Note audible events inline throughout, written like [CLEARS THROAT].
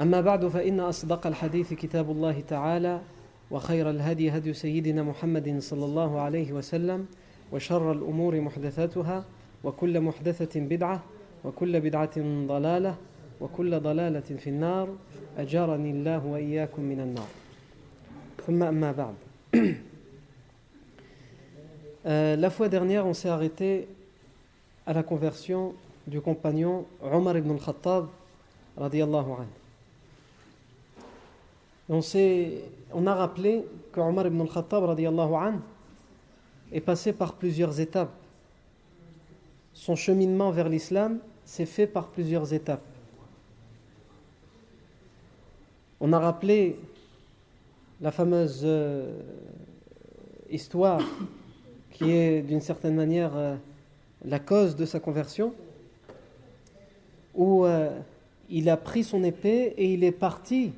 أما بعد فإن أصدق الحديث كتاب الله تعالى وخير الهدي هدي سيدنا محمد صلى الله عليه وسلم وشر الأمور محدثاتها وكل محدثة بدعة وكل بدعة ضلالة وكل ضلالة في النار. أجارني الله وإياكم من النار. ثم أما بعد. [CLEARS THROAT] Euh, la fois dernière, on s'est arrêté à la conversion du compagnon Omar ibn al-Khattab, radiallahu anhu. On, a rappelé que Omar ibn al-Khattab, est passé par plusieurs étapes. Son cheminement vers l'islam s'est fait par plusieurs étapes. On a rappelé la fameuse euh, histoire qui est d'une certaine manière euh, la cause de sa conversion, où euh, il a pris son épée et il est parti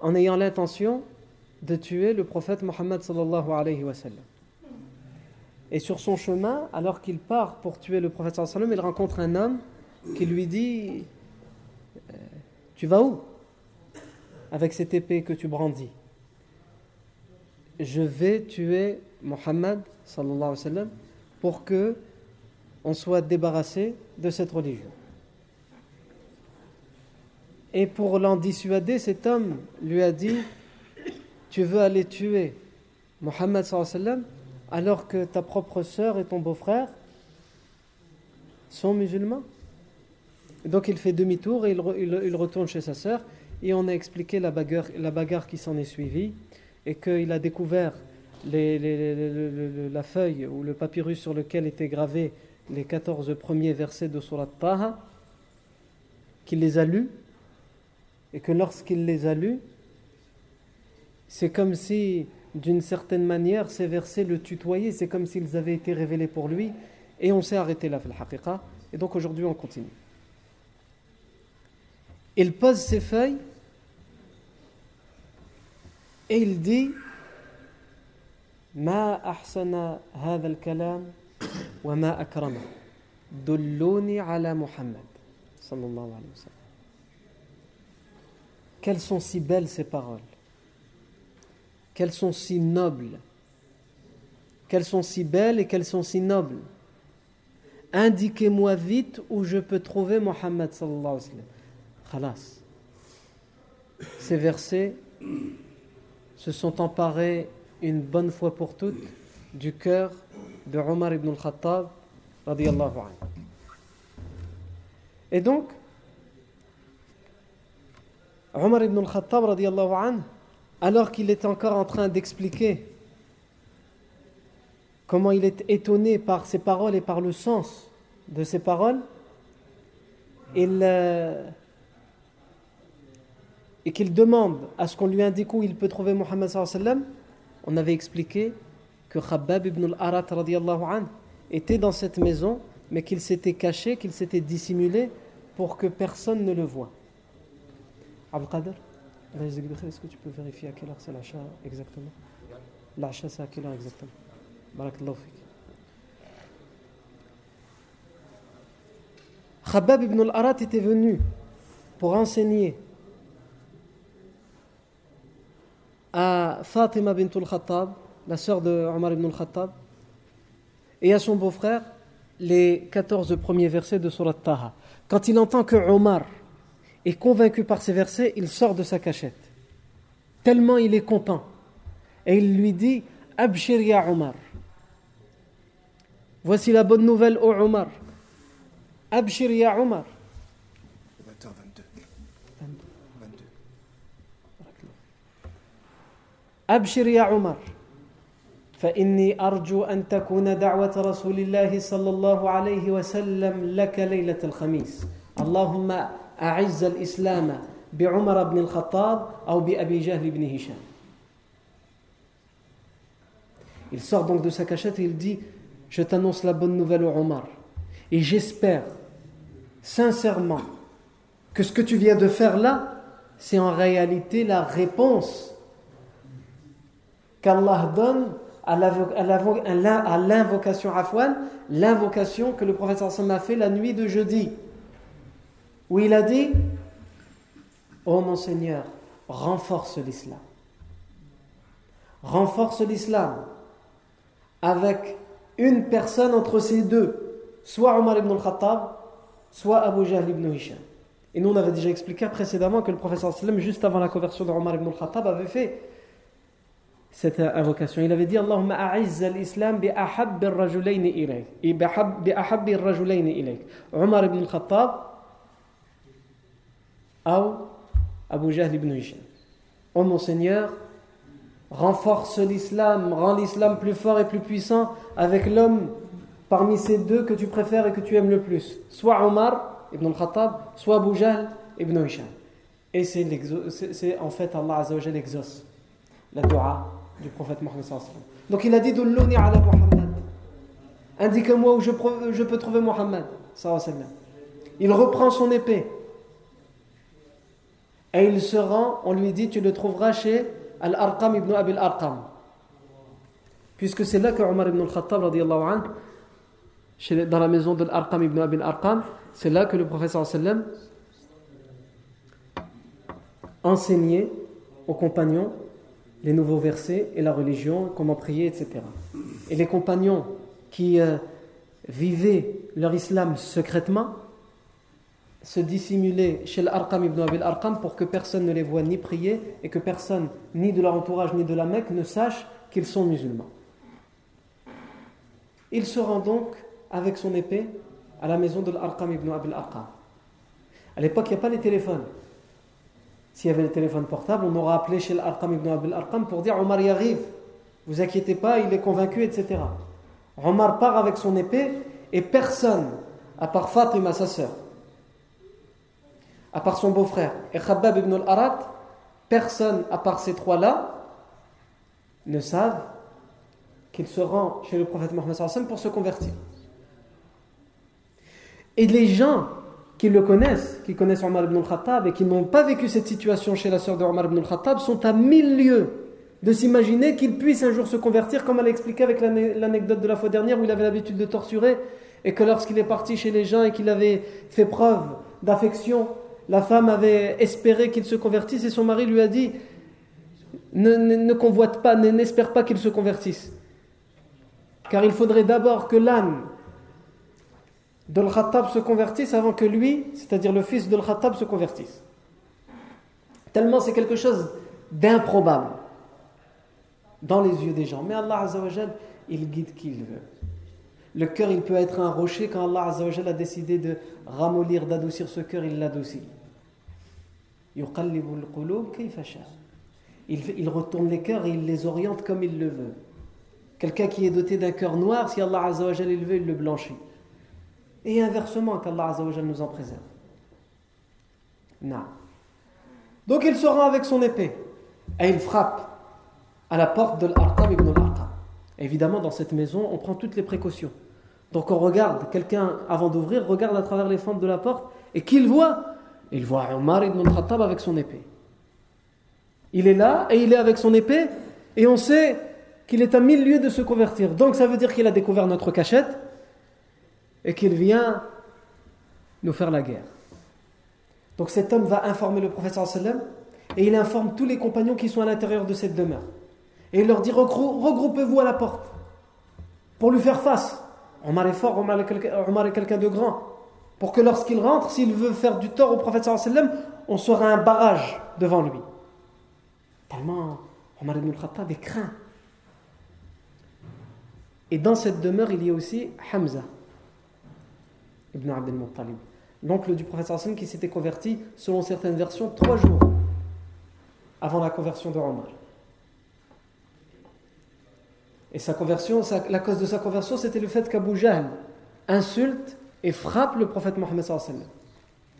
en ayant l'intention de tuer le prophète Mohammed sallallahu alayhi wa sallam. Et sur son chemin, alors qu'il part pour tuer le prophète sallallahu alayhi wa sallam, il rencontre un homme qui lui dit euh, Tu vas où? Avec cette épée que tu brandis Je vais tuer Mohammed sallallahu alayhi wa sallam pour que on soit débarrassé de cette religion. Et pour l'en dissuader, cet homme lui a dit Tu veux aller tuer Mohammed alors que ta propre sœur et ton beau-frère sont musulmans. Donc il fait demi-tour et il, retourne chez sa sœur. Et on a expliqué la bagarre, la bagarre qui s'en est suivie et qu'il a découvert la feuille ou le papyrus sur lequel étaient gravés les 14 premiers versets de Surat Taha, qu'il les a lus, et que lorsqu'il les a lus, c'est comme si, d'une certaine manière, ces versets le tutoyaient, c'est comme s'ils avaient été révélés pour lui, et on s'est arrêté là, et donc aujourd'hui on continue. Il pose ses feuilles, et il dit ما أحسن هذا الكلام وما أكرمه دلوني على محمد صلى الله عليه وسلم quelles sont si belles ces paroles? Quelles sont si nobles? Quelles sont si belles et quelles sont si nobles? Indiquez-moi vite où je peux trouver Mohammed sallallahu alayhi wa. Khalas. Ces versets se sont emparés une bonne fois pour toutes du cœur de Omar ibn al-Khattab radiallahu anhu. Et donc, Omar ibn al-Khattab alors qu'il est encore en train d'expliquer comment il est étonné par ses paroles et par le sens de ses paroles, euh, et qu'il demande à ce qu'on lui indique où il peut trouver Mohammed sallam, on avait expliqué que Khabbab ibn al-Arat était dans cette maison, mais qu'il s'était caché, qu'il s'était dissimulé pour que personne ne le voie. Abdul Qadir, est-ce que tu peux vérifier à quelle heure c'est l'achat exactement? L'achat c'est à quelle heure exactement? Barakallahu Khabbab ibn al-Arat était venu pour enseigner à Fatima bint al-Khattab, la sœur de Omar ibn al-Khattab, et à son beau-frère les 14 premiers versets de Surat Taha. Quand il entend que Omar et convaincu par ces versets, il sort de sa cachette. Tellement il est content. Et il lui dit Abshir ya Omar. Voici la bonne nouvelle, au Omar. Abshir ya Omar. 20h22. 22. Abshir ya Omar. فإني أرجو أن تكون دعوة رسول الله صلى الله عليه وسلم لك ليلة الخميس اللهم أعز الإسلام بعمر بن الخطاب أو بأبي جهل بن هشام Il sort donc de sa cachette et il dit Je t'annonce la bonne nouvelle au Omar. Et j'espère sincèrement que ce que tu viens de faire là, c'est en réalité la réponse qu'Allah donne à l'invocation Afwan, l'invocation que le prophète sallam a fait la nuit de jeudi, où il a dit Ô oh mon Seigneur, renforce l'islam. Renforce l'islam avec une personne entre ces deux, soit Omar ibn al-Khattab, soit Abu Jahl ibn Hisham. Et nous, on avait déjà expliqué précédemment que le professeur sallam, juste avant la conversion de Omar ibn al-Khattab, avait fait cette invocation. Il avait dit Allahumma a'izz al-islam bi ar-rajulayn ilayk. Bi. Omar ibn al-Khattab ou Abu Jahl ibn Hisham. Oh mon Seigneur, renforce l'islam, rend l'islam plus fort et plus puissant avec l'homme parmi ces deux que tu préfères et que tu aimes le plus. Soit Omar ibn al-Khattab, soit Abu Jahl ibn Hisham. Et c'est en fait Allah Azzawajal exauce la dua du prophète Mohammed Donc il a dit Dulluni ala Muhammad. Indique-moi où je, je, peux trouver Muhammad. Il reprend son épée. Et il se rend, on lui dit Tu le trouveras chez Al-Arqam ibn Abil Arqam. Puisque c'est là que Omar ibn al-Khattab, dans la maison de Al-Arqam ibn Abil Arqam, c'est là que le professeur sallam enseignait aux compagnons les nouveaux versets et la religion, comment prier, etc. Et les compagnons qui euh, vivaient leur islam secrètement se dissimulaient chez l'Arqam ibn Abil Arqam pour que personne ne les voie ni prier et que personne, ni de leur entourage ni de la Mecque, ne sache qu'ils sont musulmans. Il se rend donc avec son épée à la maison de l'Arqam ibn Abil Arqam. À l'époque, il n'y a pas les téléphones. S'il y avait les téléphones portables, on aurait appelé chez l'Arqam ibn Abil Arqam pour dire Omar y arrive, vous inquiétez pas, il est convaincu, etc. Omar part avec son épée et personne, à part Fatima, sa sœur, à part son beau-frère, et Khabbab ibn al-Arat, personne à part ces trois-là ne savent qu'il se rend chez le prophète Mohammed pour se convertir. Et les gens qui le connaissent, qui connaissent Omar ibn al-Khattab et qui n'ont pas vécu cette situation chez la sœur de Omar ibn al-Khattab sont à mille lieues de s'imaginer qu'il puisse un jour se convertir, comme elle a expliqué avec l'anecdote de la fois dernière où il avait l'habitude de torturer et que lorsqu'il est parti chez les gens et qu'il avait fait preuve d'affection, la femme avait espéré qu'il se convertisse et son mari lui a dit ne, convoite pas, n'espère pas qu'il se convertisse. Car il faudrait d'abord que l'âme de Khattab se convertisse avant que lui, c'est-à-dire le fils de Khattab, se convertisse. Tellement c'est quelque chose d'improbable dans les yeux des gens. Mais Allah Azzawajal, il guide qui il veut. Le cœur, il peut être un rocher. Quand Allah Azzawajal a décidé de ramollir, d'adoucir ce cœur, il l'adoucit. Il, retourne les cœurs et il les oriente comme il le veut. Quelqu'un qui est doté d'un cœur noir, si Allah Azzawajal il veut, il le blanchit. Et inversement, qu'Allah Azzawajal nous en préserve. Non. Donc il se rend avec son épée et il frappe à la porte de l'Arqam ibn al Évidemment, dans cette maison, on prend toutes les précautions. Donc on regarde, quelqu'un, avant d'ouvrir, regarde à travers les fentes de la porte et qu'il voit Il voit Omar ibn al-Khattab avec son épée. Il est là et il est avec son épée et on sait qu'il est à mille lieues de se convertir. Donc ça veut dire qu'il a découvert notre cachette et qu'il vient nous faire la guerre. Donc cet homme va informer le professeur sallam et il informe tous les compagnons qui sont à l'intérieur de cette demeure. Et il leur dit regroupez-vous à la porte pour lui faire face. Omar est fort, Omar est quelqu'un de grand. Pour que lorsqu'il rentre, s'il veut faire du tort au prophète sallam, on sera un barrage devant lui. Tellement Omar ibn al-Khattab est craint. Et dans cette demeure, il y a aussi Hamza ibn Abdel Muttalib, l'oncle du prophète qui s'était converti, selon certaines versions, trois jours avant la conversion de Omar. Et sa conversion, la cause de sa conversion, c'était le fait qu'Abu Jahl insulte et frappe le prophète Mohammed sallam.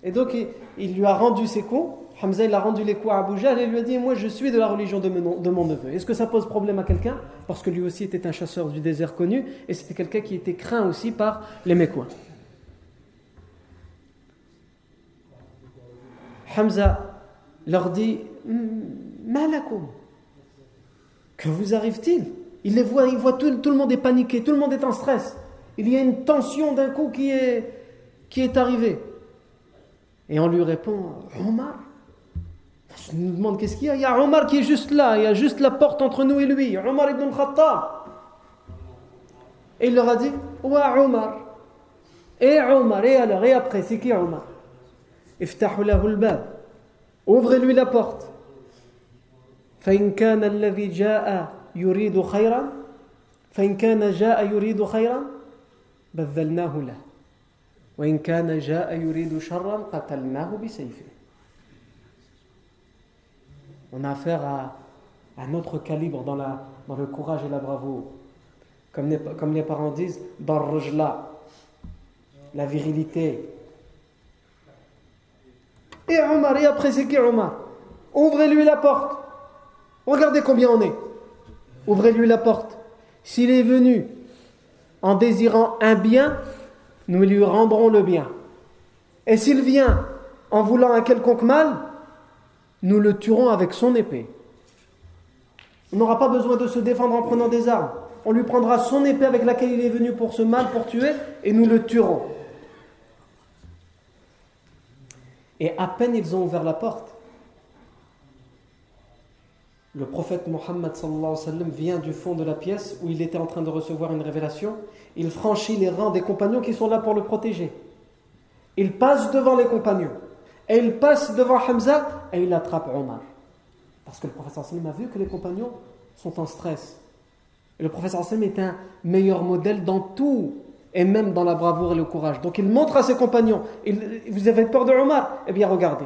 Et donc, il, lui a rendu ses coups. Hamza, il a rendu les coups à Abu et lui a dit Moi, je suis de la religion de mon, neveu. Est-ce que ça pose problème à quelqu'un? Parce que lui aussi était un chasseur du désert connu et c'était quelqu'un qui était craint aussi par les Mécois. Hamza leur dit Malakoum, que vous arrive-t-il? Il les voit, il voit tout, tout, le monde est paniqué, tout le monde est en stress Il y a une tension d'un coup qui est, qui est arrivée. Et on lui répond Omar Je nous demande qu'est-ce qu'il y a Il y a Omar qui est juste là, il y a juste la porte entre nous et lui, Omar ibn Khattab. Et il leur a dit Ouah Omar. Et Omar, et alors, et après, c'est qui Omar Ouvrez-lui la porte. فإن كان الذي جاء يريد خيرا فإن كان جاء يريد خيرا بذلناه له on a affaire à un autre calibre dans, la, dans le courage et la bravoure. Comme les, comme les parents disent, dans le rejla, la virilité. Et Omar, et après c'est qui Omar Ouvrez-lui la porte. Regardez combien on est. Ouvrez-lui la porte. S'il est venu en désirant un bien, nous lui rendrons le bien. Et s'il vient en voulant un quelconque mal, nous le tuerons avec son épée. On n'aura pas besoin de se défendre en prenant des armes. On lui prendra son épée avec laquelle il est venu pour ce mal, pour tuer, et nous le tuerons. Et à peine ils ont ouvert la porte, le prophète Mohammed vient du fond de la pièce où il était en train de recevoir une révélation. Il franchit les rangs des compagnons qui sont là pour le protéger. Il passe devant les compagnons. Et il passe devant Hamza et il attrape Omar. Parce que le prophète a vu que les compagnons sont en stress. Et le prophète est un meilleur modèle dans tout, et même dans la bravoure et le courage. Donc il montre à ses compagnons, vous avez peur de Omar? Eh bien regardez,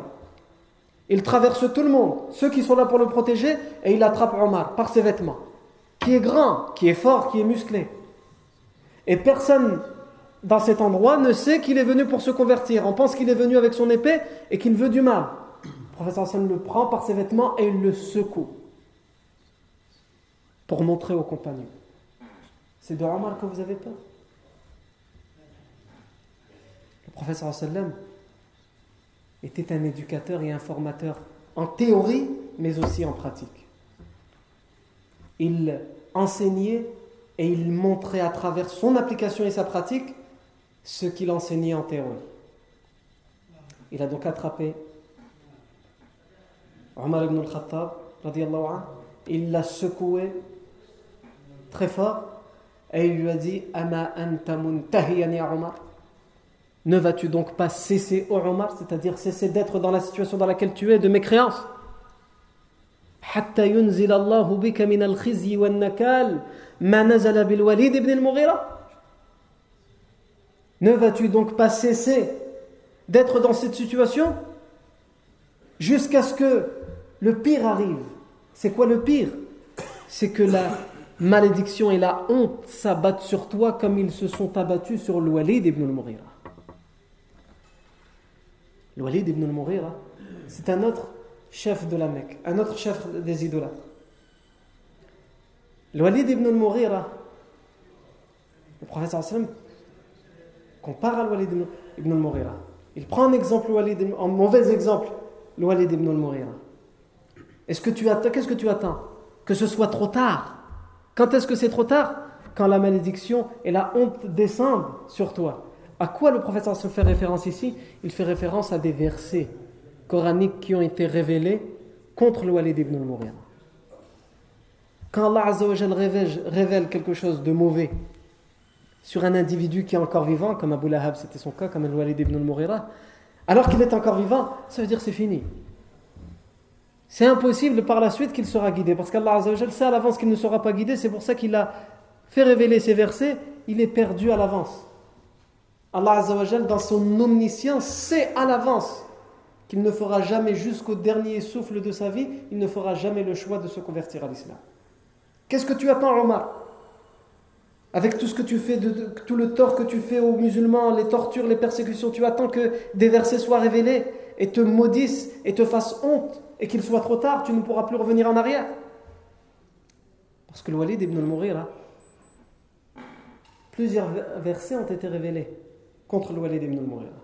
il traverse tout le monde, ceux qui sont là pour le protéger, et il attrape Omar par ses vêtements, qui est grand, qui est fort, qui est musclé. Et personne dans cet endroit ne sait qu'il est venu pour se convertir. On pense qu'il est venu avec son épée et qu'il veut du mal. Le professeur Hassan le prend par ses vêtements et il le secoue pour montrer aux compagnons. C'est de Omar que vous avez peur. Le professeur Hassan était un éducateur et un formateur en théorie, mais aussi en pratique. Il enseignait et il montrait à travers son application et sa pratique ce qu'il enseignait en théorie. Il a donc attrapé Omar ibn al-Khattab, il l'a secoué très fort et il lui a dit Ama anta Omar? Ne vas-tu donc pas cesser, au Omar, c'est-à-dire cesser d'être dans la situation dans laquelle tu es de mécréance Ne vas-tu donc pas cesser d'être dans cette situation? Jusqu'à ce que le pire arrive. C'est quoi le pire? C'est que la malédiction et la honte s'abattent sur toi comme ils se sont abattus sur le Walid ibn al-Mughira. Walid ibn al-Mughira, c'est un autre chef de la Mecque, un autre chef des idolâtres. Walid ibn al-Mughira, le prophète sallam compare à Walid ibn al-Mughira. Il prend un exemple, un mauvais exemple, le Walid ibn al-Mughira. Qu'est-ce que tu attends? Que ce soit trop tard. Quand est-ce que c'est trop tard? Quand la malédiction et la honte descendent sur toi. À quoi le prophète se fait référence ici? Il fait référence à des versets coraniques qui ont été révélés contre le Walid ibn al-Mughira. Quand Allah révèle, quelque chose de mauvais sur un individu qui est encore vivant, comme Abu Lahab c'était son cas, comme le Walid ibn al-Mughira, alors qu'il est encore vivant, ça veut dire c'est fini. C'est impossible par la suite qu'il sera guidé, parce qu'Allah sait à l'avance qu'il ne sera pas guidé, c'est pour ça qu'il a fait révéler ces versets, il est perdu à l'avance. Allah dans son omniscience, sait à l'avance qu'il ne fera jamais jusqu'au dernier souffle de sa vie, il ne fera jamais le choix de se convertir à l'islam. Qu'est-ce que tu attends, Omar? Avec tout ce que tu fais, de, tout le tort que tu fais aux musulmans, les tortures, les persécutions, tu attends que des versets soient révélés et te maudissent et te fassent honte et qu'il soit trop tard, tu ne pourras plus revenir en arrière. Parce que le Walid ibn al-Mughira, plusieurs versets ont été révélés contre le Walid ibn al-Mughira.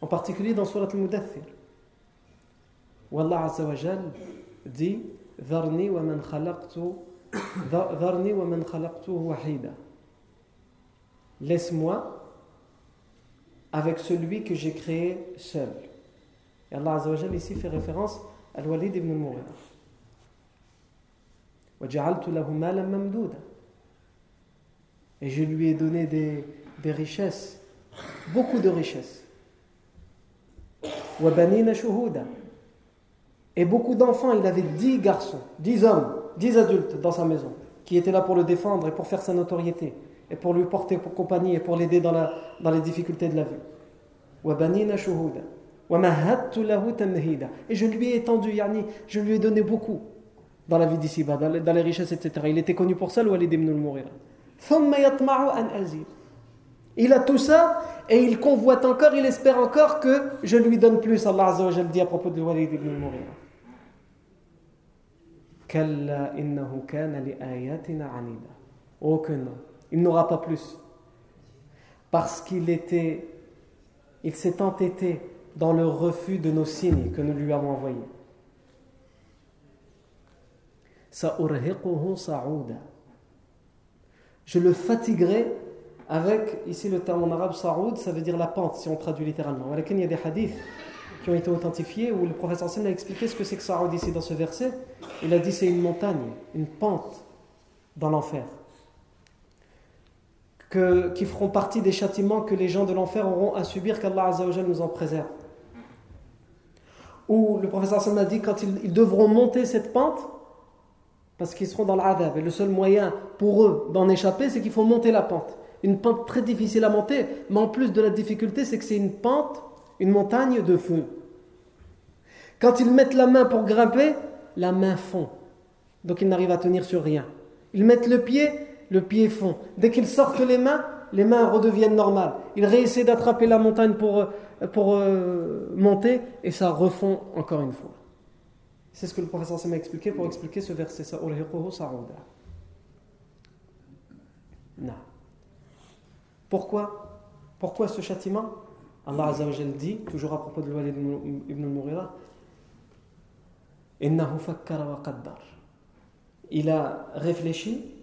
En particulier dans Surat al-Mudathir. Où Allah Azza wa Jal dit Dharni wa man khalaqtu Dharni wa man khalaqtu wahida. Laisse-moi avec celui que j'ai créé seul. Et Allah Azza wa Jal ici fait référence à Al-Walid ibn al-Mughira. وجعلت له مالا ممدودا et je lui ai donné des, des richesses beaucoup de richesses. Et beaucoup d'enfants, il avait dix garçons, dix hommes, dix adultes dans sa maison, qui étaient là pour le défendre et pour faire sa notoriété, et pour lui porter pour compagnie et pour l'aider dans, les difficultés de la vie. Et je lui ai étendu, yani, je lui ai donné beaucoup dans la vie d'ici, dans, les richesses, etc. Il était connu pour ça, le Walid ibn al-Mughira. Il a tout ça et il convoite encore, il espère encore que je lui donne plus. Allah Azza dit à propos de Walid ibn. Oh que non, il n'aura pas plus. Parce qu'il était, il s'est entêté dans le refus de nos signes que nous lui avons envoyés. Je le fatiguerai avec, ici le terme en arabe saoud, ça veut dire la pente, si on traduit littéralement. Il y a des hadiths qui ont été authentifiés où le professeur Sam a expliqué ce que c'est que saoud ici dans ce verset. Il a dit c'est une montagne, une pente dans l'enfer. Que, qui feront partie des châtiments que les gens de l'enfer auront à subir, qu'Allah nous en préserve. Ou le professeur Sam a dit quand ils, devront monter cette pente, parce qu'ils seront dans l'adab, et le seul moyen pour eux d'en échapper, c'est qu'il faut monter la pente une pente très difficile à monter, mais en plus de la difficulté, c'est que c'est une pente, une montagne de feu. Quand ils mettent la main pour grimper, la main fond. Donc ils n'arrivent à tenir sur rien. Ils mettent le pied, le pied fond. Dès qu'ils sortent les mains, les mains redeviennent normales. Ils réessaient d'attraper la montagne pour, euh, pour euh, monter et ça refond encore une fois. C'est ce que le professeur m'a expliqué pour expliquer ce verset. Pourquoi? Pourquoi ce châtiment? Allah Azza wa dit, toujours à propos de Walid ibn al-Mughira, Il a réfléchi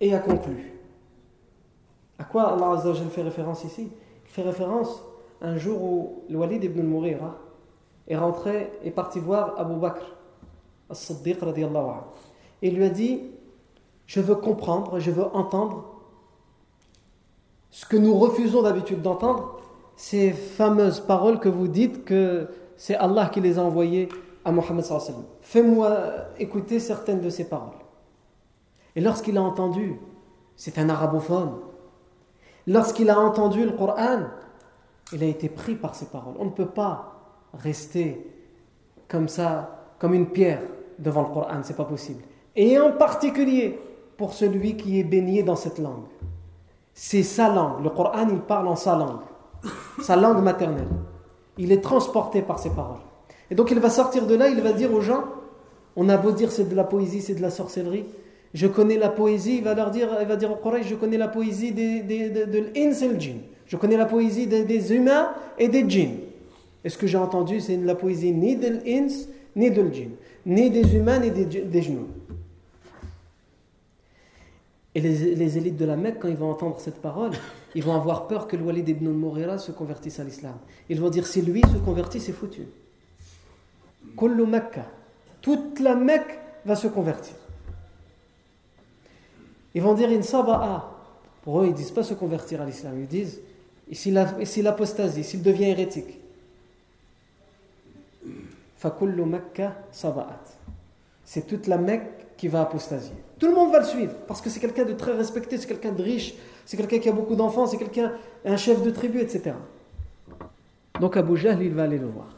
et a conclu. À quoi Allah Azza wa fait référence ici? Il fait référence un jour où Walid ibn al-Mughira est rentré et parti voir Abu Bakr as-Siddiq. Et il lui a dit Je veux comprendre, je veux entendre ce que nous refusons d'habitude d'entendre, ces fameuses paroles que vous dites que c'est Allah qui les a envoyées à Mohammed Fais-moi écouter certaines de ces paroles. Et lorsqu'il a entendu, c'est un arabophone, lorsqu'il a entendu le Coran, il a été pris par ces paroles. On ne peut pas rester comme ça, comme une pierre devant le Coran, c'est pas possible. Et en particulier pour celui qui est baigné dans cette langue c'est sa langue. Le Coran, il parle en sa langue, sa langue maternelle. Il est transporté par ses paroles. Et donc il va sortir de là, il va dire aux gens, on a beau dire c'est de la poésie, c'est de la sorcellerie. Je connais la poésie, il va leur dire, il va dire au Coran, je connais la poésie des, de l'ins et le djinn. Je connais la poésie des, humains et des djinns. Et ce que j'ai entendu, c'est la poésie ni de l'ins, ni de l'jinn, ni des humains, ni des, des et les, élites de la Mecque, quand ils vont entendre cette parole, ils vont avoir peur que le Walid ibn al-Mughira se convertisse à l'islam. Ils vont dire si lui se convertit, c'est foutu. Toute la Mecque va se convertir. Ils vont dire Insaba'a. Ah. Pour eux, ils ne disent pas se convertir à l'islam. Ils disent et s'il apostasie, s'il devient hérétique Fakullu Mecca Saba'at. C'est toute la Mecque qui va apostasier. Tout le monde va le suivre, parce que c'est quelqu'un de très respecté, c'est quelqu'un de riche, c'est quelqu'un qui a beaucoup d'enfants, c'est quelqu'un, un chef de tribu, etc. Donc Abu Jahl, il va aller le voir.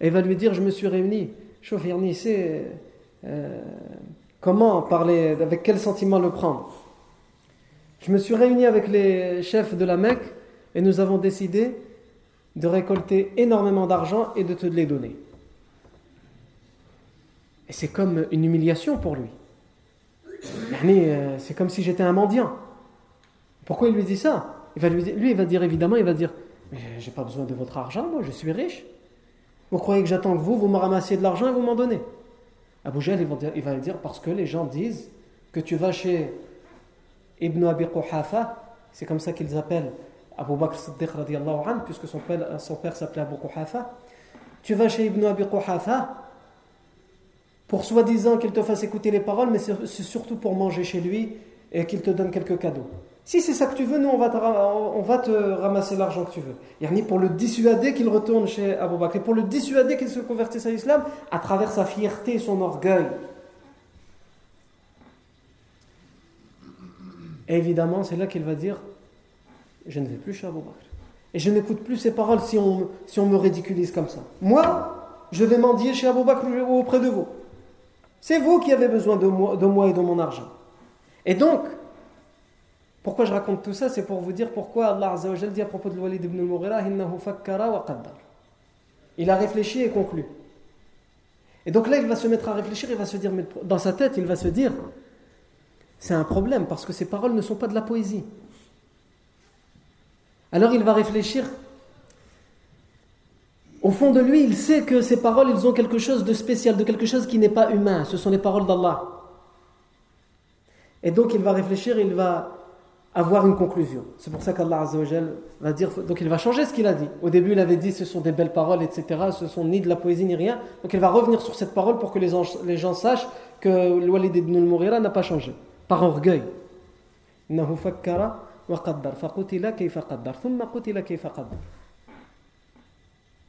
Et il va lui dire, je me suis réuni, chauffe c'est euh, comment parler, avec quel sentiment le prendre? Je me suis réuni avec les chefs de la Mecque et nous avons décidé de récolter énormément d'argent et de te les donner. Et c'est comme une humiliation pour lui. Euh, c'est comme si j'étais un mendiant. Pourquoi il lui dit ça? Lui, il va dire évidemment, il va dire, mais j'ai pas besoin de votre argent, moi, je suis riche. Vous croyez que j'attends que vous, vous me ramassiez de l'argent et vous m'en donnez Abu Jahl, il va, dire, dire, parce que les gens disent que tu vas chez Ibn Abi Quhafa, c'est comme ça qu'ils appellent Abu Bakr Siddiq radiallahu anhu, puisque son père, son père s'appelait Abu Quhafa. Tu vas chez Ibn Abi Quhafa pour soi-disant qu'il te fasse écouter les paroles, mais c'est surtout pour manger chez lui et qu'il te donne quelques cadeaux. Si c'est ça que tu veux, nous on va te, ramasser l'argent que tu veux. Yani pour le dissuader qu'il retourne chez Abu Bakr, et pour le dissuader qu'il se convertisse à l'islam à travers sa fierté et son orgueil. Et évidemment, c'est là qu'il va dire Je ne vais plus chez Abu Bakr. Et je n'écoute plus ses paroles si on, me ridiculise comme ça. Moi, je vais mendier chez Abu Bakr auprès de vous. C'est vous qui avez besoin de moi, de moi et de mon argent. Et donc, pourquoi je raconte tout ça? C'est pour vous dire pourquoi Allah Azza wa dit à propos de Walid ibn al-Mughira Il a réfléchi et conclu. Et donc là, il va se mettre à réfléchir, il va se dire, dans sa tête, il va se dire c'est un problème parce que ces paroles ne sont pas de la poésie. Alors il va réfléchir. Au fond de lui, il sait que ces paroles, ils ont quelque chose de spécial, de quelque chose qui n'est pas humain. Ce sont les paroles d'Allah. Et donc il va réfléchir, il va avoir une conclusion. C'est pour ça qu'Allah va dire, donc il va changer ce qu'il a dit. Au début, il avait dit ce sont des belles paroles, etc. Ce sont ni de la poésie ni rien. Donc il va revenir sur cette parole pour que les, gens sachent que le Walid ibn al-Mughira n'a pas changé. Par orgueil.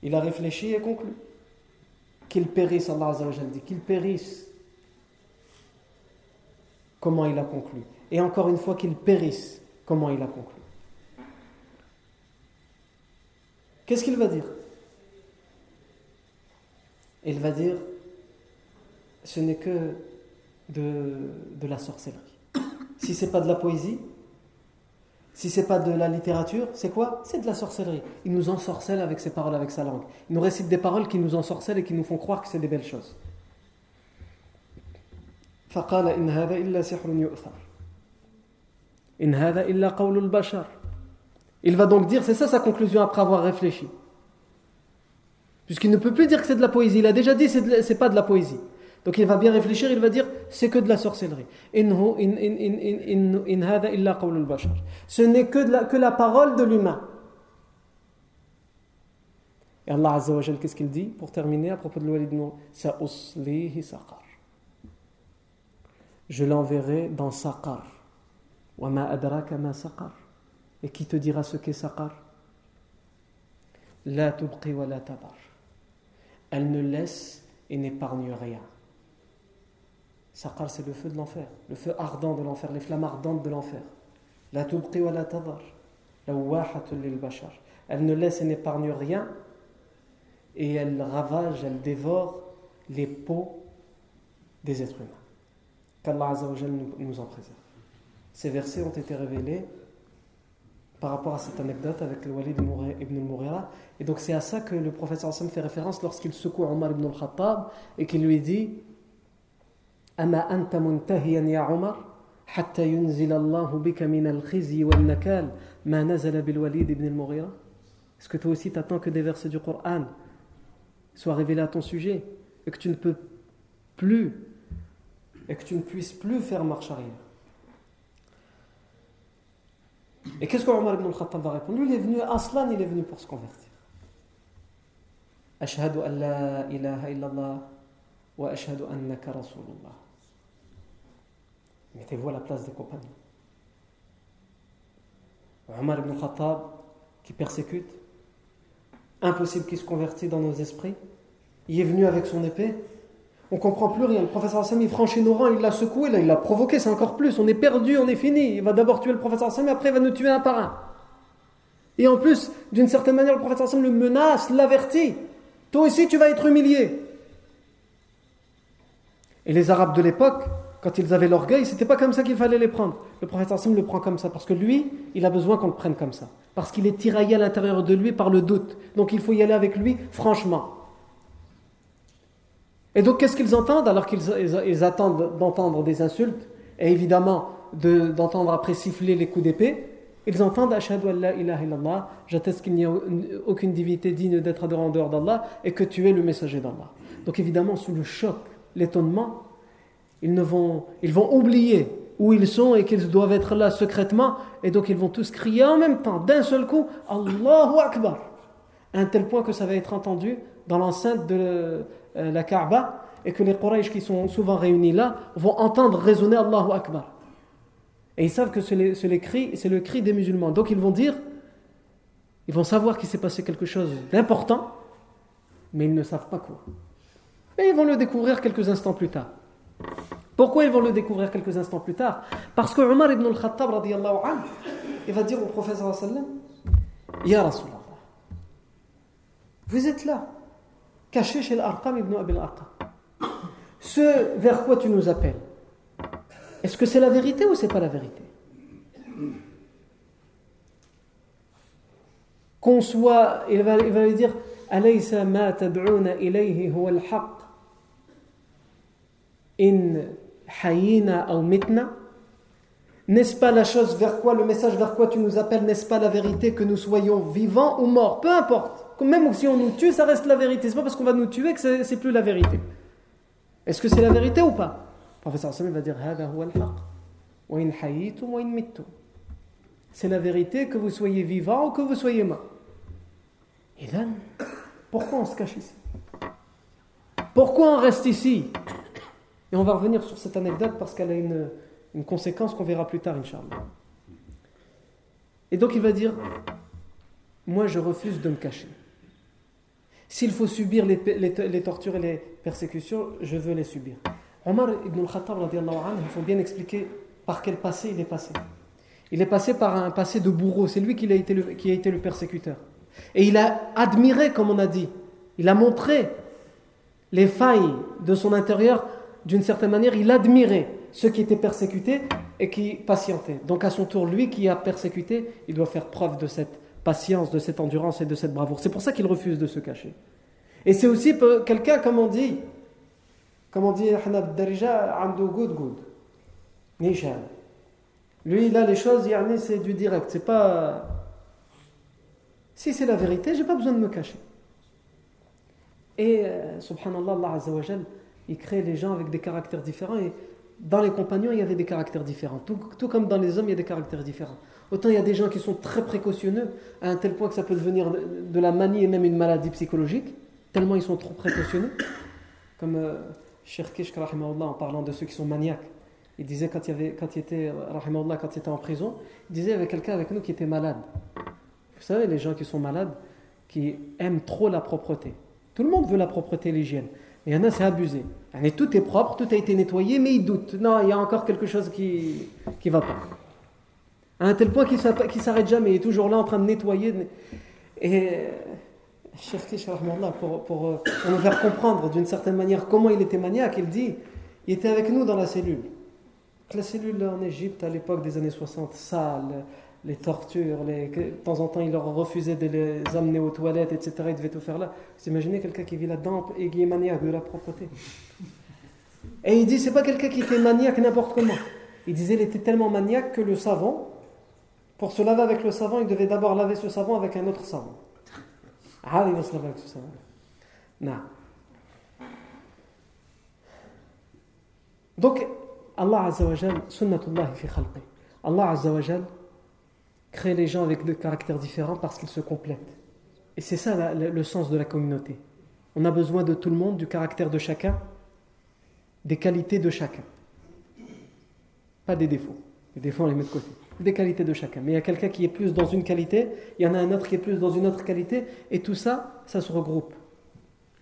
Il a réfléchi et conclu. Qu'il périsse, Allah dit, qu'il périsse. Comment il a conclu et encore une fois qu'il périsse, comment il a conclu. Qu'est-ce qu'il va dire? Il va dire ce n'est que de, de, la sorcellerie. Si c'est pas de la poésie, si c'est pas de la littérature, c'est quoi C'est de la sorcellerie. Il nous ensorcelle avec ses paroles, avec sa langue. Il nous récite des paroles qui nous ensorcellent et qui nous font croire que c'est des belles choses. فقال إن هذا إلا سحر يؤثر il va donc dire, c'est ça sa conclusion après avoir réfléchi. Puisqu'il ne peut plus dire que c'est de la poésie. Il a déjà dit que ce n'est pas de la poésie. Donc il va bien réfléchir, il va dire c'est que de la sorcellerie. Ce n'est que, la, que la parole de l'humain. Et Allah qu'est-ce qu'il dit pour terminer à propos de l'Walid Je l'enverrai dans Saqar. Et qui te dira ce qu'est Saqar? La wa la tabar. Elle ne laisse et n'épargne rien. Saqar, c'est le feu de l'enfer, le feu ardent de l'enfer, les flammes ardentes de l'enfer. La tubqi wa la tabar. Elle ne laisse et n'épargne rien et elle ravage, elle dévore les peaux des êtres humains. Qu'Allah nous en préserve. Ces versets ont été révélés par rapport à cette anecdote avec le Walid ibn al-Mughira. Et donc c'est à ça que le Hassan fait référence lorsqu'il secoue Omar ibn al-Khattab et qu'il lui dit Ama anta muntahiyan ya Omar حتى ينزل الله بك من الخزي والنكال ما نزل بالوليد ibn al-Mughira Est-ce que toi aussi t'attends que des versets du Coran soient révélés à ton sujet et que tu ne peux plus et que tu ne puisses plus faire marche arrière Et qu'est-ce qu'Omar ibn al-Khattab va répondre Lui, il est venu, Aslan, il est venu pour se convertir. Ashhadu an la ilaha illallah wa ashhadu annaka rasulullah. Mettez-vous à la place des compagnons. Omar ibn al-Khattab qui persécute, impossible qu'il se convertisse dans nos esprits, il est venu avec son épée. On comprend plus rien. Le professeur Hassan, il franchit nos rangs, il l'a secoué, il l'a provoqué, c'est encore plus. On est perdu, on est fini. Il va d'abord tuer le professeur Hassan, après il va nous tuer un par un. Et en plus, d'une certaine manière, le professeur Hassan le menace, l'avertit. Toi aussi, tu vas être humilié. Et les Arabes de l'époque, quand ils avaient l'orgueil, c'était pas comme ça qu'il fallait les prendre. Le prophète Hassim le prend comme ça parce que lui, il a besoin qu'on le prenne comme ça. Parce qu'il est tiraillé à l'intérieur de lui par le doute. Donc il faut y aller avec lui franchement. Et donc qu'est-ce qu'ils entendent alors qu'ils attendent d'entendre des insultes et évidemment d'entendre après siffler les coups d'épée? Ils entendent Ashhadu la ilaha illallah, j'atteste qu'il n'y a aucune divinité digne d'être adorée en dehors d'Allah et que tu es le messager d'Allah. Donc évidemment, sous le choc, l'étonnement, ils, vont, vont oublier où ils sont et qu'ils doivent être là secrètement. Et donc ils vont tous crier en même temps, d'un seul coup, Allahu Akbar. À un tel point que ça va être entendu dans l'enceinte de euh, la Kaaba et que les Quraysh qui sont souvent réunis là vont entendre résonner Allahu Akbar. Et ils savent que c'est le cri des musulmans. Donc ils vont dire, ils vont savoir qu'il s'est passé quelque chose d'important, mais ils ne savent pas quoi. Et ils vont le découvrir quelques instants plus tard. Pourquoi ils vont le découvrir quelques instants plus tard? Parce que Omar ibn al-Khattab, il va dire au sallam Ya Rasulallah, vous êtes là, caché chez l'Arqam ibn Abi al-Arqam. Ce vers quoi tu nous appelles, est-ce que c'est la vérité ou c'est pas la vérité? Qu'on soit, il va, lui dire Alaysa ma tad'una ilayhi huwa al-haq hayina ou mitna N'est-ce pas la chose vers quoi, le message vers quoi tu nous appelles, n'est-ce pas la vérité que nous soyons vivants ou morts? Peu importe. Même si on nous tue, ça reste la vérité. C'est pas parce qu'on va nous tuer que c'est plus la vérité. Est-ce que c'est la vérité ou pas? Le professeur Samuel va dire C'est la vérité que vous soyez vivant ou que vous soyez mort. Et là, pourquoi on se cache ici? Pourquoi on reste ici? Et on va revenir sur cette anecdote parce qu'elle a une, une conséquence qu'on verra plus tard, Inch'Allah. Et donc il va dire Moi je refuse de me cacher. S'il faut subir les, les, tortures et les persécutions, je veux les subir. Omar ibn al-Khattab, il faut bien expliquer par quel passé il est passé. Il est passé par un passé de bourreau, c'est lui qui a, été le, qui a été le persécuteur. Et il a admiré, comme on a dit, il a montré les failles de son intérieur d'une certaine manière, il admirait ceux qui étaient persécutés et qui patientaient. Donc à son tour, lui qui a persécuté, il doit faire preuve de cette patience, de cette endurance et de cette bravoure. C'est pour ça qu'il refuse de se cacher. Et c'est aussi quelqu'un, comme on dit, comme on dit, good good. Lui, là, les choses, c'est du direct. C'est pas. Si c'est la vérité, j'ai pas besoin de me cacher. Et, euh, subhanallah, Allah Azza wa il crée les gens avec des caractères différents. Et dans les compagnons, il y avait des caractères différents. Tout, comme dans les hommes, il y a des caractères différents. Autant il y a des gens qui sont très précautionneux, à un tel point que ça peut devenir de, la manie et même une maladie psychologique, tellement ils sont trop précautionneux. Comme euh, en parlant de ceux qui sont maniaques. Il disait quand il, avait, quand il était, quand il était en prison, il disait il y avait quelqu'un avec nous qui était malade. Vous savez, les gens qui sont malades, qui aiment trop la propreté. Tout le monde veut la propreté et l'hygiène. Il y en a, c'est abusé. tout est propre, tout a été nettoyé, mais il doute. Non, il y a encore quelque chose qui ne va pas. À un tel point qu'il ne s'arrête jamais, il est toujours là en train de nettoyer. Et pour, pour, pour nous faire comprendre d'une certaine manière comment il était maniaque, il dit il était avec nous dans la cellule. La cellule en Égypte à l'époque des années 60, sale, les tortures, les... de temps en temps il leur refusait de les amener aux toilettes, etc. Il devait tout faire là. Vous imaginez quelqu'un qui vit là-dedans et qui est maniaque de la propreté. Et il dit, c'est pas quelqu'un qui était maniaque n'importe comment. Il disait, il était tellement maniaque que le savon, pour se laver avec le savon, il devait d'abord laver ce savon avec un autre savon. Ah, il va se laver avec ce savon. Non. Donc, Allah Azza wa Jal, sunnatullah fi khalqi. Allah Azza wa Jal, créer les gens avec des caractères différents parce qu'ils se complètent. Et c'est ça le sens de la communauté. On a besoin de tout le monde, du caractère de chacun, des qualités de chacun. Pas des défauts. Les défauts, on les met de côté. Des qualités de chacun. Mais il y a quelqu'un qui est plus dans une qualité, il y en a un autre qui est plus dans une autre qualité, et tout ça, ça se regroupe.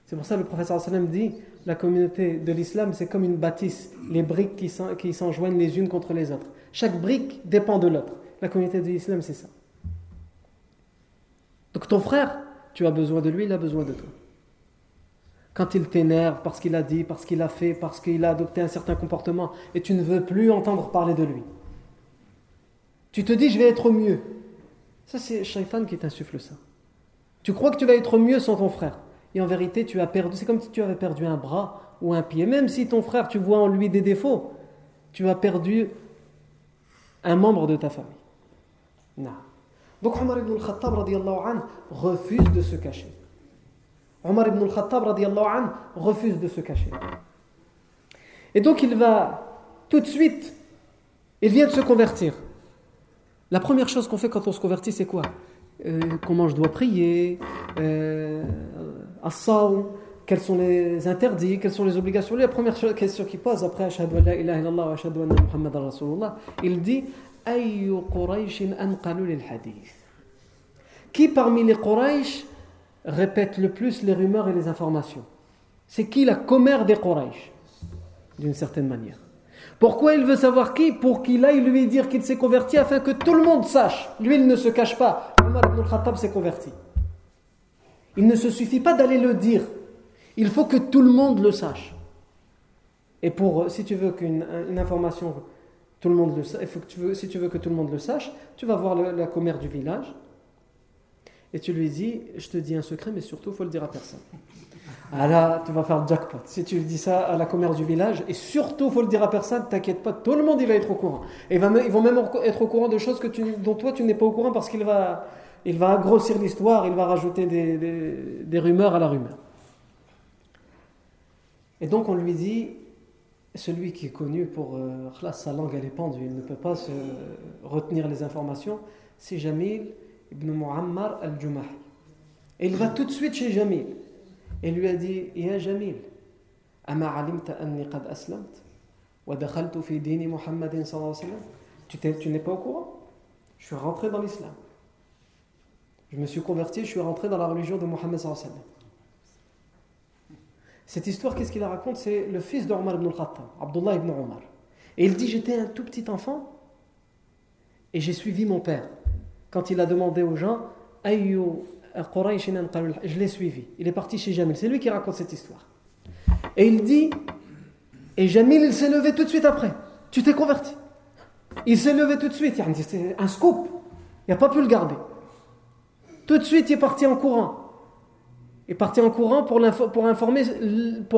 C'est pour ça que le professeur sallam dit la communauté de l'islam, c'est comme une bâtisse, les briques qui s'enjoignent les unes contre les autres. Chaque brique dépend de l'autre. La communauté de l'islam, c'est ça. Donc ton frère, tu as besoin de lui, il a besoin de toi. Quand il t'énerve parce qu'il a dit, parce qu'il a fait, parce qu'il a adopté un certain comportement, et tu ne veux plus entendre parler de lui. Tu te dis, je vais être mieux. Ça, c'est Shaitan qui t'insuffle ça. Tu crois que tu vas être mieux sans ton frère. Et en vérité, tu as perdu. C'est comme si tu avais perdu un bras ou un pied. Même si ton frère, tu vois en lui des défauts, tu as perdu un membre de ta famille. Donc Omar ibn al-Khattab refuse de se cacher. Omar ibn al-Khattab refuse de se cacher. Et donc il va tout de suite, il vient de se convertir. La première chose qu'on fait quand on se convertit, c'est quoi? Euh, Comment je dois prier euh, quels sont les interdits, quelles sont les obligations. La première question qu'il pose après il dit Qui parmi les Quraysh répète le plus les rumeurs et les informations? C'est qui la commère des Quraysh? D'une certaine manière. Pourquoi il veut savoir qui? Pour qu'il aille lui dire qu'il s'est converti afin que tout le monde sache. Lui, il ne se cache pas. Omar ibn al-Khattab s'est converti. Il ne se suffit pas d'aller le dire. Il faut que tout le monde le sache. Et pour, si tu veux qu'une information, tout le monde le sache, si tu veux que tout le monde le sache, tu vas voir la commère du village et tu lui dis, je te dis un secret, mais surtout, il faut le dire à personne. Ah là, tu vas faire le jackpot. Si tu dis ça à la commère du village, et surtout, faut le dire à personne, t'inquiète pas, tout le monde il va être au courant. Et ils vont même être au courant de choses dont toi tu n'es pas au courant parce qu'il va, il grossir l'histoire, il va rajouter des, rumeurs à la rumeur. Et donc on lui dit, celui qui est connu pour euh, sa langue elle est pendue, il ne peut pas retenir les informations, c'est Jamil ibn Muammar al-Jumah. Et il va tout de suite chez Jamil et lui a dit Ya Jamil, ama alimta anni qad aslamt wa fi dini Muhammadin sallallahu Tu n'es pas au courant? Je suis rentré dans l'islam. Je me suis converti, je suis rentré dans la religion de Mohammed sallallahu alayhi. Cette histoire, qu'est-ce qu'il raconte? C'est le fils d'Omar ibn al-Khattab, Abdullah ibn Omar. Et il dit J'étais un tout petit enfant et j'ai suivi mon père. Quand il a demandé aux gens je l'ai suivi. Il est parti chez Jamil. C'est lui qui raconte cette histoire. Et il dit Et Jamil, il s'est levé tout de suite après. Tu t'es converti. Il s'est levé tout de suite. C'est un scoop. Il n'a pas pu le garder. Tout de suite, il est parti en courant. Il est parti en courant pour,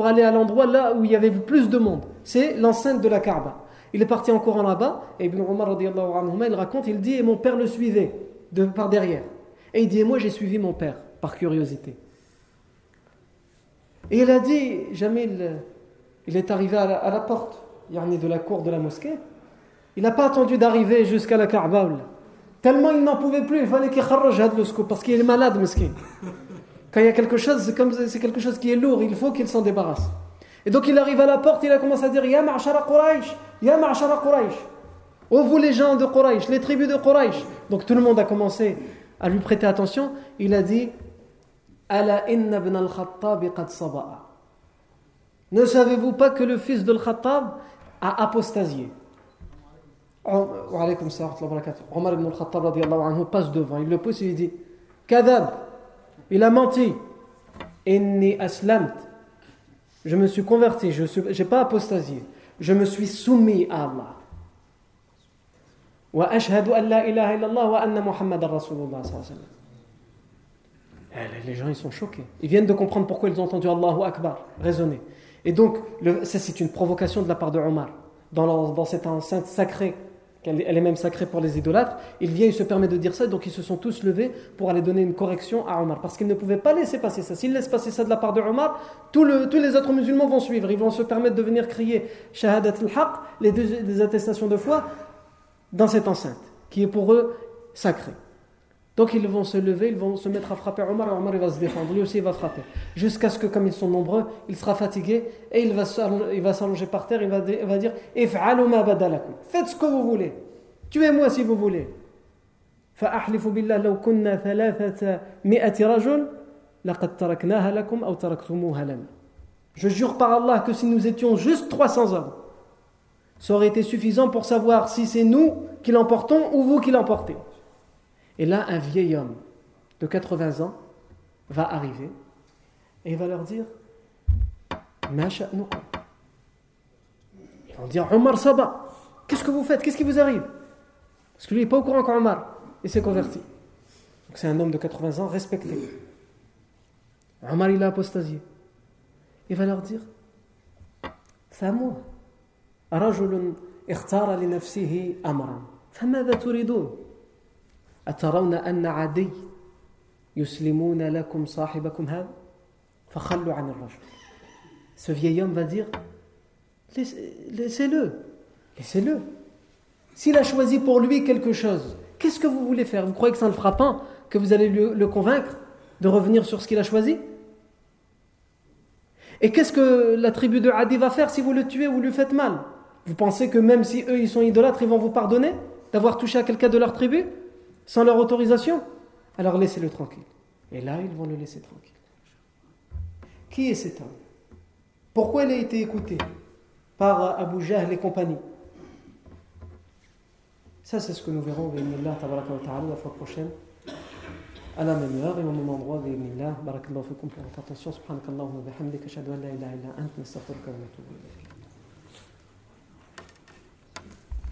aller à l'endroit là où il y avait plus de monde. C'est l'enceinte de la Kaaba. Il est parti en courant là-bas. Et Ibn Omar, il raconte, il dit Et mon père le suivait de, par derrière. Et il dit, moi j'ai suivi mon père, par curiosité. Et il a dit, Jamil, il est arrivé à la, porte, de la cour de la mosquée. Il n'a pas attendu d'arriver jusqu'à la Kaaba. Tellement il n'en pouvait plus, il fallait qu'il kharraj parce qu'il est malade, mesquin. Quand il y a quelque chose, c'est quelque chose qui est lourd, il faut qu'il s'en débarrasse. Et donc il arrive à la porte, il a commencé à dire Ya ma'ashara Quraysh, Ya ma'ashara Quraysh. Oh vous les gens de Quraysh, les tribus de Quraysh. Donc tout le monde a commencé à lui prêter attention, il a dit Ala inna ibn al-Khattab qad saba'a. Ne savez-vous pas que le fils de al-Khattab a apostasié? Omar ibn al-Khattab passe devant, il le pousse et il dit Kadab, il a menti. Je me suis converti, je n'ai pas apostasié. Je me suis soumis à Allah. Les gens ils sont choqués. Ils viennent de comprendre pourquoi ils ont entendu Allahu Akbar résonner. Et donc, ça c'est une provocation de la part de Omar. Dans cette enceinte sacrée, elle, est même sacrée pour les idolâtres, il vient, il se permet de dire ça, donc ils se sont tous levés pour aller donner une correction à Omar. Parce qu'ils ne pouvaient pas laisser passer ça. S'ils laissent passer ça de la part de Omar, tous les autres musulmans vont suivre. Ils vont se permettre de venir crier Shahadat al-Haq, les deux attestations de foi, dans cette enceinte, qui est pour eux sacrée. Donc ils vont se lever, ils vont se mettre à frapper Omar, et Omar il va se défendre, lui aussi il va frapper. Jusqu'à ce que, comme ils sont nombreux, il sera fatigué et il va s'allonger par terre, il va, il va dire Faites ce que vous voulez, tuez-moi si vous voulez. Je jure par Allah que si nous étions juste 300 hommes, ça aurait été suffisant pour savoir si c'est nous qui l'emportons ou vous qui l'emportez. Et là, un vieil homme de 80 ans va arriver et il va leur dire Ils vont dire Omar Saba, qu'est-ce que vous faites Qu'est-ce qui vous arrive Parce que lui n'est pas au courant qu'Omar il s'est converti. Donc c'est un homme de 80 ans respecté. Omar il a apostasié. Il va leur dire C'est à moi. رجل اختار لنفسه امرا فماذا تريدون اترون ان عدي يسلمون لكم صاحبكم هذا فخلوا عن الرجل ce vieil homme va dire laissez-le laissez-le s'il a choisi pour lui quelque chose qu'est-ce que vous voulez faire vous croyez que ça ne le fera pas que vous allez le, le convaincre de revenir sur ce qu'il a choisi et qu'est-ce que la tribu de Adi va faire si vous le tuez ou lui faites mal Vous pensez que même si eux ils sont idolâtres, ils vont vous pardonner d'avoir touché à quelqu'un de leur tribu sans leur autorisation, alors laissez-le tranquille. Et là, ils vont le laisser tranquille. Qui est cet homme? Pourquoi il a été écouté par Abu Jahl et compagnie? Ça, c'est ce que nous verrons, bi'inillah, tabaraka wa ta'ala, la fois prochaine, à la même heure et au même endroit, bi'inillah. Barakallahu fikum pour votre attention. Subhanakallahu wa bihamdika, shadu an la ilaha illa ant, nastaghfiruka wa natubu ilayk.